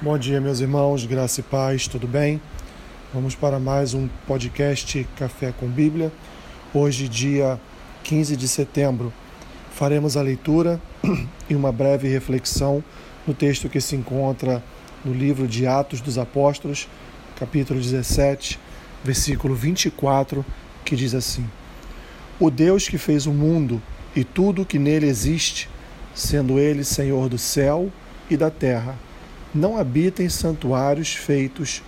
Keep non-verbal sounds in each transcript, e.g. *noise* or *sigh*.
Bom dia, meus irmãos, graça e paz, tudo bem? Vamos para mais um podcast Café com Bíblia. Hoje, dia 15 de setembro, faremos a leitura *clears throat* e uma breve reflexão no texto que se encontra no livro de Atos dos Apóstolos, capítulo 17, versículo 24, que diz assim: O Deus que fez o mundo e tudo o que nele existe, sendo ele Senhor do céu e da terra, não habita em santuários feitos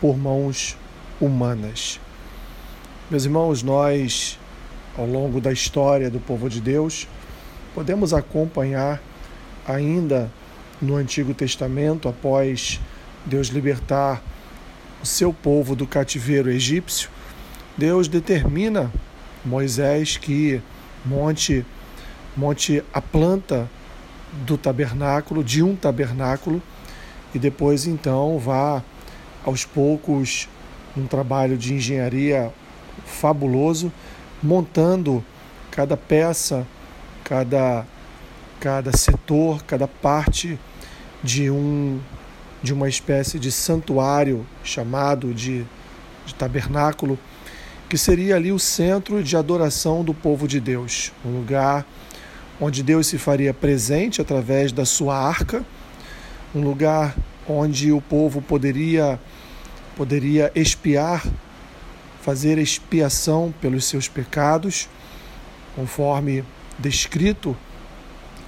por mãos humanas. Meus irmãos, nós, ao longo da história do povo de Deus, podemos acompanhar ainda no Antigo Testamento, após Deus libertar o seu povo do cativeiro egípcio, Deus determina Moisés que monte monte a planta do tabernáculo, de um tabernáculo, e depois então vá aos poucos um trabalho de engenharia fabuloso, montando cada peça, cada cada setor, cada parte de um de uma espécie de santuário chamado de, de tabernáculo, que seria ali o centro de adoração do povo de Deus, um lugar onde Deus se faria presente através da sua arca um lugar onde o povo poderia poderia expiar, fazer expiação pelos seus pecados, conforme descrito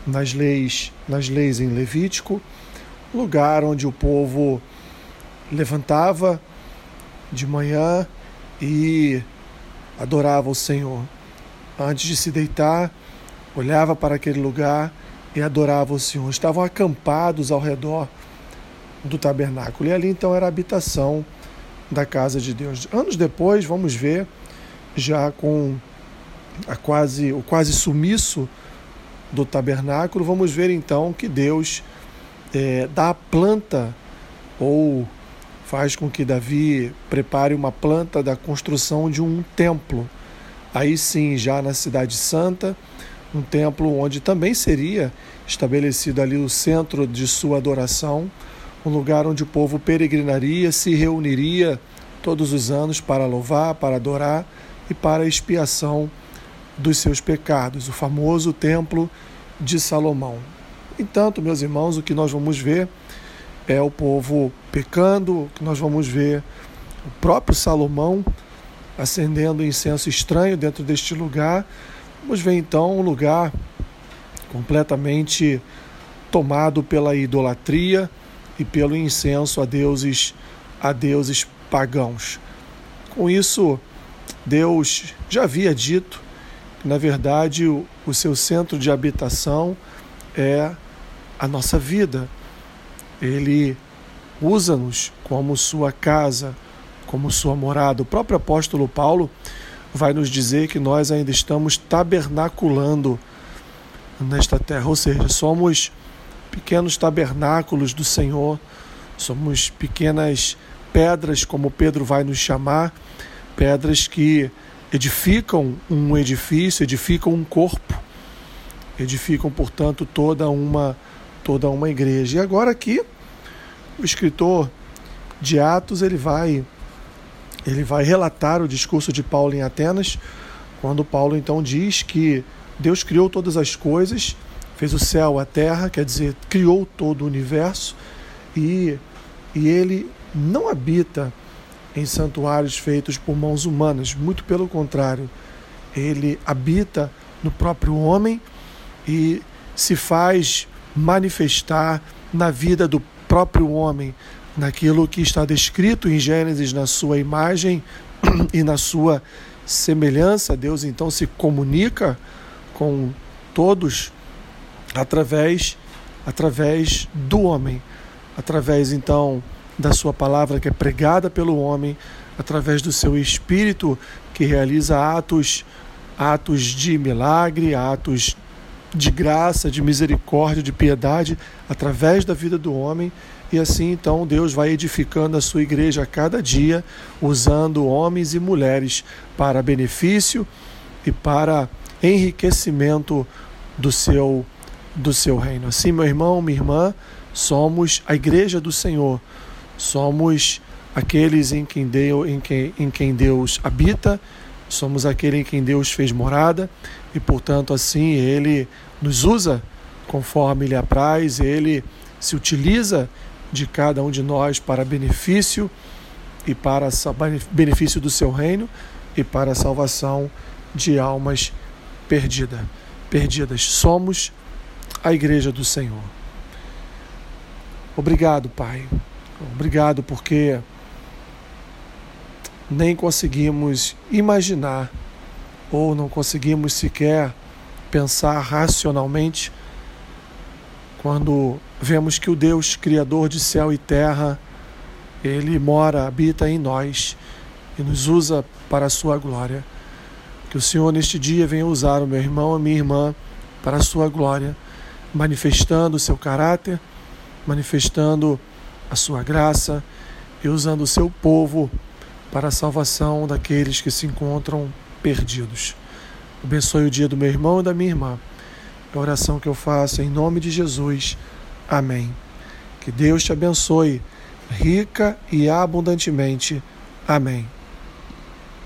nas leis, nas leis em Levítico, lugar onde o povo levantava de manhã e adorava o Senhor. Antes de se deitar, olhava para aquele lugar e adoravam o Senhor. Estavam acampados ao redor do tabernáculo. E ali então era a habitação da casa de Deus. Anos depois, vamos ver, já com a quase, o quase sumiço do tabernáculo, vamos ver então que Deus é, dá a planta ou faz com que Davi prepare uma planta da construção de um templo. Aí sim, já na Cidade Santa, um templo onde também seria estabelecido ali o centro de sua adoração, um lugar onde o povo peregrinaria, se reuniria todos os anos para louvar, para adorar e para expiação dos seus pecados, o famoso templo de Salomão. Entanto, meus irmãos, o que nós vamos ver é o povo pecando, o que nós vamos ver o próprio Salomão acendendo incenso estranho dentro deste lugar, Vamos ver então um lugar completamente tomado pela idolatria e pelo incenso a deuses a deuses pagãos. Com isso, Deus já havia dito que na verdade o, o seu centro de habitação é a nossa vida. Ele usa-nos como sua casa, como sua morada. O próprio apóstolo Paulo vai nos dizer que nós ainda estamos tabernaculando nesta terra, ou seja, somos pequenos tabernáculos do Senhor, somos pequenas pedras, como Pedro vai nos chamar, pedras que edificam um edifício, edificam um corpo, edificam, portanto, toda uma toda uma igreja. E agora aqui o escritor de Atos, ele vai ele vai relatar o discurso de Paulo em Atenas, quando Paulo então diz que Deus criou todas as coisas, fez o céu, a terra, quer dizer, criou todo o universo e, e ele não habita em santuários feitos por mãos humanas, muito pelo contrário, ele habita no próprio homem e se faz manifestar na vida do próprio homem, naquilo que está descrito em Gênesis, na sua imagem *clears throat* e na sua semelhança. Deus então se comunica com todos através através do homem, através então da sua palavra que é pregada pelo homem, através do seu espírito que realiza atos atos de milagre, atos de graça, de misericórdia, de piedade através da vida do homem. E assim então Deus vai edificando a sua igreja a cada dia, usando homens e mulheres para benefício e para enriquecimento do seu do seu reino. Assim, meu irmão, minha irmã, somos a igreja do Senhor, somos aqueles em quem, Deus, em quem, em quem Deus habita, somos aquele em quem Deus fez morada e, portanto, assim ele nos usa conforme lhe apraz, ele se utiliza de cada um de nós para benefício e para benefício do seu reino e para a salvação de almas perdidas. Perdidas somos a igreja do Senhor. Obrigado, Pai. Obrigado porque nem conseguimos imaginar ou não conseguimos sequer pensar racionalmente quando vemos que o Deus criador de céu e terra, ele mora, habita em nós e nos usa para a sua glória. Que o Senhor neste dia venha usar o meu irmão, a minha irmã para a sua glória, manifestando o seu caráter, manifestando a sua graça e usando o seu povo para a salvação daqueles que se encontram perdidos. Abençoe o dia do meu irmão e da minha irmã. É a oração que eu faço em nome de Jesus. Amém. Que Deus te abençoe rica e abundantemente. Amém.